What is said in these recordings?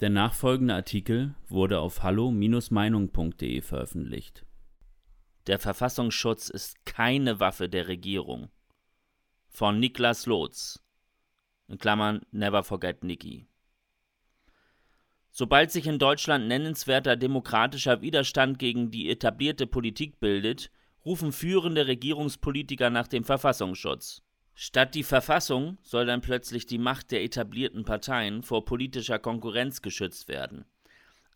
Der nachfolgende Artikel wurde auf hallo-meinung.de veröffentlicht. Der Verfassungsschutz ist keine Waffe der Regierung. Von Niklas Lotz. In Klammern Never Forget Nicky. Sobald sich in Deutschland nennenswerter demokratischer Widerstand gegen die etablierte Politik bildet, rufen führende Regierungspolitiker nach dem Verfassungsschutz. Statt die Verfassung soll dann plötzlich die Macht der etablierten Parteien vor politischer Konkurrenz geschützt werden.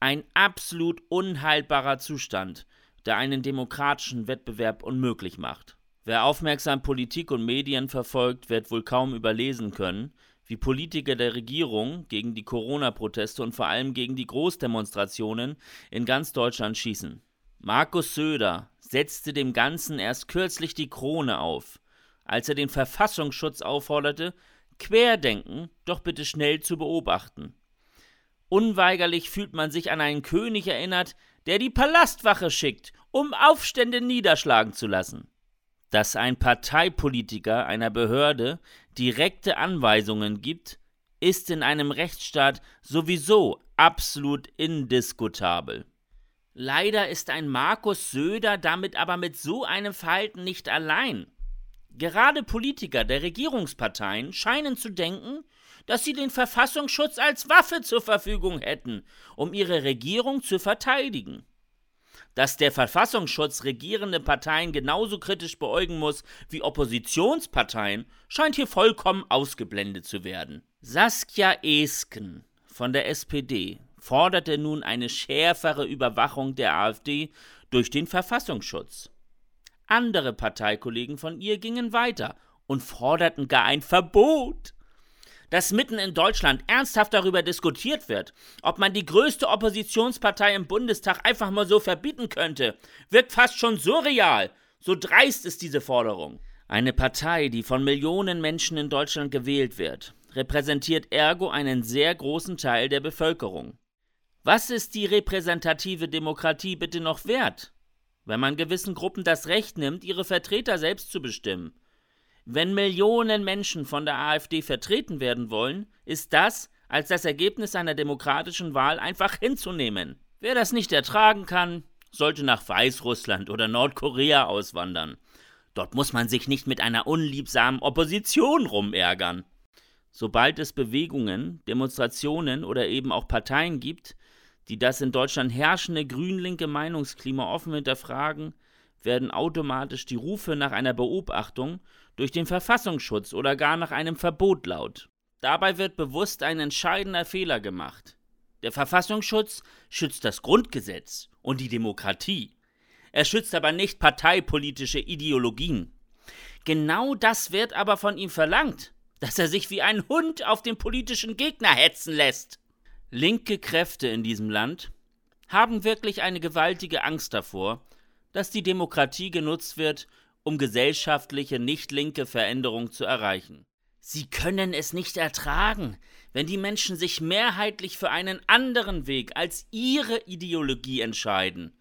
Ein absolut unheilbarer Zustand, der einen demokratischen Wettbewerb unmöglich macht. Wer aufmerksam Politik und Medien verfolgt, wird wohl kaum überlesen können, wie Politiker der Regierung gegen die Corona-Proteste und vor allem gegen die Großdemonstrationen in ganz Deutschland schießen. Markus Söder setzte dem Ganzen erst kürzlich die Krone auf als er den Verfassungsschutz aufforderte, Querdenken doch bitte schnell zu beobachten. Unweigerlich fühlt man sich an einen König erinnert, der die Palastwache schickt, um Aufstände niederschlagen zu lassen. Dass ein Parteipolitiker einer Behörde direkte Anweisungen gibt, ist in einem Rechtsstaat sowieso absolut indiskutabel. Leider ist ein Markus Söder damit aber mit so einem Verhalten nicht allein. Gerade Politiker der Regierungsparteien scheinen zu denken, dass sie den Verfassungsschutz als Waffe zur Verfügung hätten, um ihre Regierung zu verteidigen. Dass der Verfassungsschutz regierende Parteien genauso kritisch beäugen muss wie Oppositionsparteien, scheint hier vollkommen ausgeblendet zu werden. Saskia Esken von der SPD forderte nun eine schärfere Überwachung der AfD durch den Verfassungsschutz. Andere Parteikollegen von ihr gingen weiter und forderten gar ein Verbot. Dass mitten in Deutschland ernsthaft darüber diskutiert wird, ob man die größte Oppositionspartei im Bundestag einfach mal so verbieten könnte, wirkt fast schon surreal. So dreist ist diese Forderung. Eine Partei, die von Millionen Menschen in Deutschland gewählt wird, repräsentiert ergo einen sehr großen Teil der Bevölkerung. Was ist die repräsentative Demokratie bitte noch wert? Wenn man gewissen Gruppen das Recht nimmt, ihre Vertreter selbst zu bestimmen. Wenn Millionen Menschen von der AfD vertreten werden wollen, ist das als das Ergebnis einer demokratischen Wahl einfach hinzunehmen. Wer das nicht ertragen kann, sollte nach Weißrussland oder Nordkorea auswandern. Dort muss man sich nicht mit einer unliebsamen Opposition rumärgern. Sobald es Bewegungen, Demonstrationen oder eben auch Parteien gibt, die das in Deutschland herrschende grün-linke Meinungsklima offen hinterfragen, werden automatisch die Rufe nach einer Beobachtung durch den Verfassungsschutz oder gar nach einem Verbot laut. Dabei wird bewusst ein entscheidender Fehler gemacht. Der Verfassungsschutz schützt das Grundgesetz und die Demokratie. Er schützt aber nicht parteipolitische Ideologien. Genau das wird aber von ihm verlangt, dass er sich wie ein Hund auf den politischen Gegner hetzen lässt. Linke Kräfte in diesem Land haben wirklich eine gewaltige Angst davor, dass die Demokratie genutzt wird, um gesellschaftliche nicht linke Veränderung zu erreichen. Sie können es nicht ertragen, wenn die Menschen sich mehrheitlich für einen anderen Weg als ihre Ideologie entscheiden.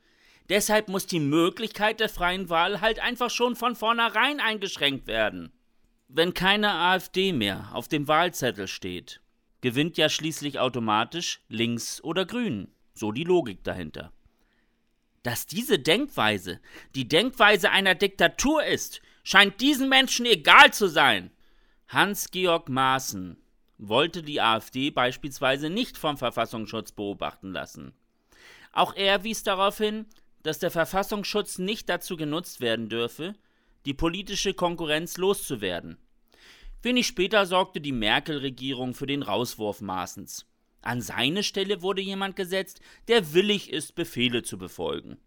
Deshalb muss die Möglichkeit der freien Wahl halt einfach schon von vornherein eingeschränkt werden. Wenn keine AfD mehr auf dem Wahlzettel steht, gewinnt ja schließlich automatisch links oder grün. So die Logik dahinter. Dass diese Denkweise die Denkweise einer Diktatur ist, scheint diesen Menschen egal zu sein. Hans-Georg Maaßen wollte die AfD beispielsweise nicht vom Verfassungsschutz beobachten lassen. Auch er wies darauf hin, dass der Verfassungsschutz nicht dazu genutzt werden dürfe, die politische Konkurrenz loszuwerden. Wenig später sorgte die Merkel-Regierung für den Rauswurf Maaßens. An seine Stelle wurde jemand gesetzt, der willig ist, Befehle zu befolgen.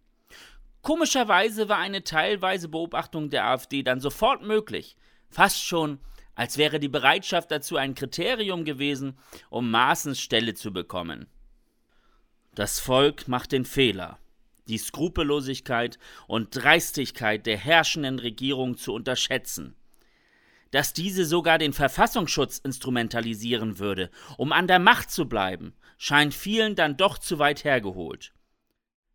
Komischerweise war eine teilweise Beobachtung der AfD dann sofort möglich, fast schon, als wäre die Bereitschaft dazu ein Kriterium gewesen, um Maaßens Stelle zu bekommen. Das Volk macht den Fehler, die Skrupellosigkeit und Dreistigkeit der herrschenden Regierung zu unterschätzen dass diese sogar den Verfassungsschutz instrumentalisieren würde, um an der Macht zu bleiben, scheint vielen dann doch zu weit hergeholt.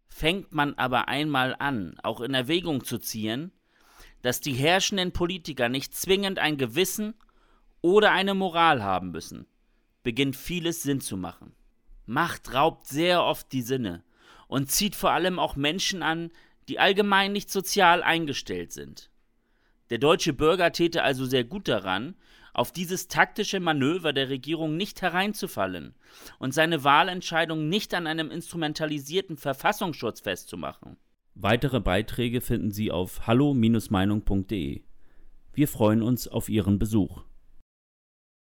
Fängt man aber einmal an, auch in Erwägung zu ziehen, dass die herrschenden Politiker nicht zwingend ein Gewissen oder eine Moral haben müssen, beginnt vieles Sinn zu machen. Macht raubt sehr oft die Sinne und zieht vor allem auch Menschen an, die allgemein nicht sozial eingestellt sind. Der deutsche Bürger täte also sehr gut daran, auf dieses taktische Manöver der Regierung nicht hereinzufallen und seine Wahlentscheidung nicht an einem instrumentalisierten Verfassungsschutz festzumachen. Weitere Beiträge finden Sie auf hallo-meinung.de. Wir freuen uns auf Ihren Besuch.